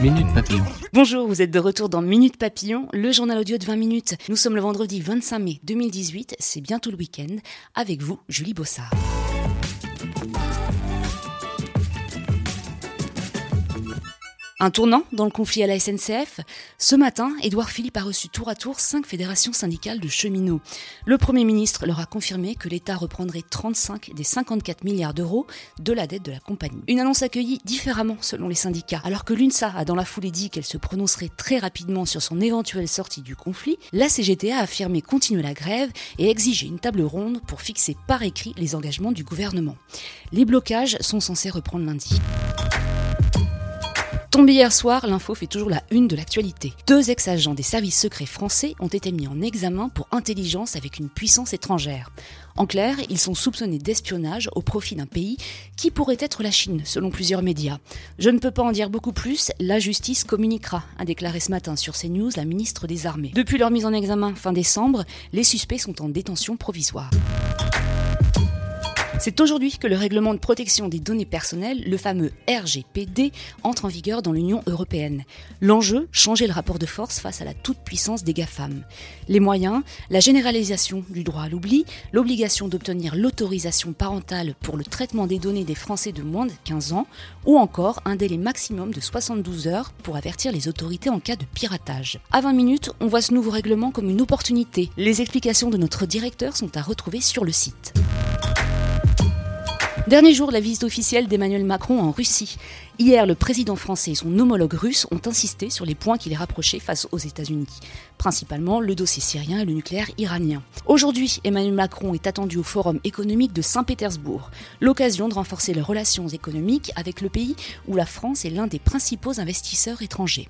Minute Papillon. Bonjour, vous êtes de retour dans Minute Papillon, le journal audio de 20 minutes. Nous sommes le vendredi 25 mai 2018, c'est bientôt le week-end. Avec vous, Julie Bossard. Un tournant dans le conflit à la SNCF. Ce matin, Édouard Philippe a reçu tour à tour cinq fédérations syndicales de cheminots. Le Premier ministre leur a confirmé que l'État reprendrait 35 des 54 milliards d'euros de la dette de la compagnie. Une annonce accueillie différemment selon les syndicats. Alors que l'UNSA a dans la foulée dit qu'elle se prononcerait très rapidement sur son éventuelle sortie du conflit, la CGT a affirmé continuer la grève et exiger une table ronde pour fixer par écrit les engagements du gouvernement. Les blocages sont censés reprendre lundi. Tombé hier soir, l'info fait toujours la une de l'actualité. Deux ex-agents des services secrets français ont été mis en examen pour intelligence avec une puissance étrangère. En clair, ils sont soupçonnés d'espionnage au profit d'un pays qui pourrait être la Chine, selon plusieurs médias. Je ne peux pas en dire beaucoup plus, la justice communiquera, a déclaré ce matin sur CNews la ministre des Armées. Depuis leur mise en examen fin décembre, les suspects sont en détention provisoire. C'est aujourd'hui que le règlement de protection des données personnelles, le fameux RGPD, entre en vigueur dans l'Union européenne. L'enjeu, changer le rapport de force face à la toute-puissance des GAFAM. Les moyens, la généralisation du droit à l'oubli, l'obligation d'obtenir l'autorisation parentale pour le traitement des données des Français de moins de 15 ans, ou encore un délai maximum de 72 heures pour avertir les autorités en cas de piratage. À 20 minutes, on voit ce nouveau règlement comme une opportunité. Les explications de notre directeur sont à retrouver sur le site. Dernier jour de la visite officielle d'Emmanuel Macron en Russie. Hier, le président français et son homologue russe ont insisté sur les points qui les rapprochaient face aux États-Unis, principalement le dossier syrien et le nucléaire iranien. Aujourd'hui, Emmanuel Macron est attendu au Forum économique de Saint-Pétersbourg, l'occasion de renforcer les relations économiques avec le pays où la France est l'un des principaux investisseurs étrangers.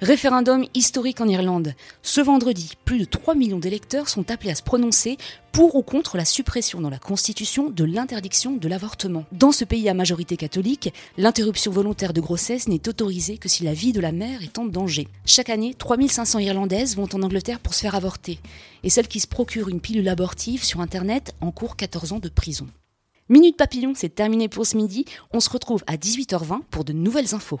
Référendum historique en Irlande. Ce vendredi, plus de 3 millions d'électeurs sont appelés à se prononcer pour ou contre la suppression dans la Constitution de l'interdiction de l'avortement. Dans ce pays à majorité catholique, l'interruption volontaire de grossesse n'est autorisée que si la vie de la mère est en danger. Chaque année, 3500 Irlandaises vont en Angleterre pour se faire avorter. Et celles qui se procurent une pilule abortive sur Internet encourent 14 ans de prison. Minute Papillon, c'est terminé pour ce midi. On se retrouve à 18h20 pour de nouvelles infos.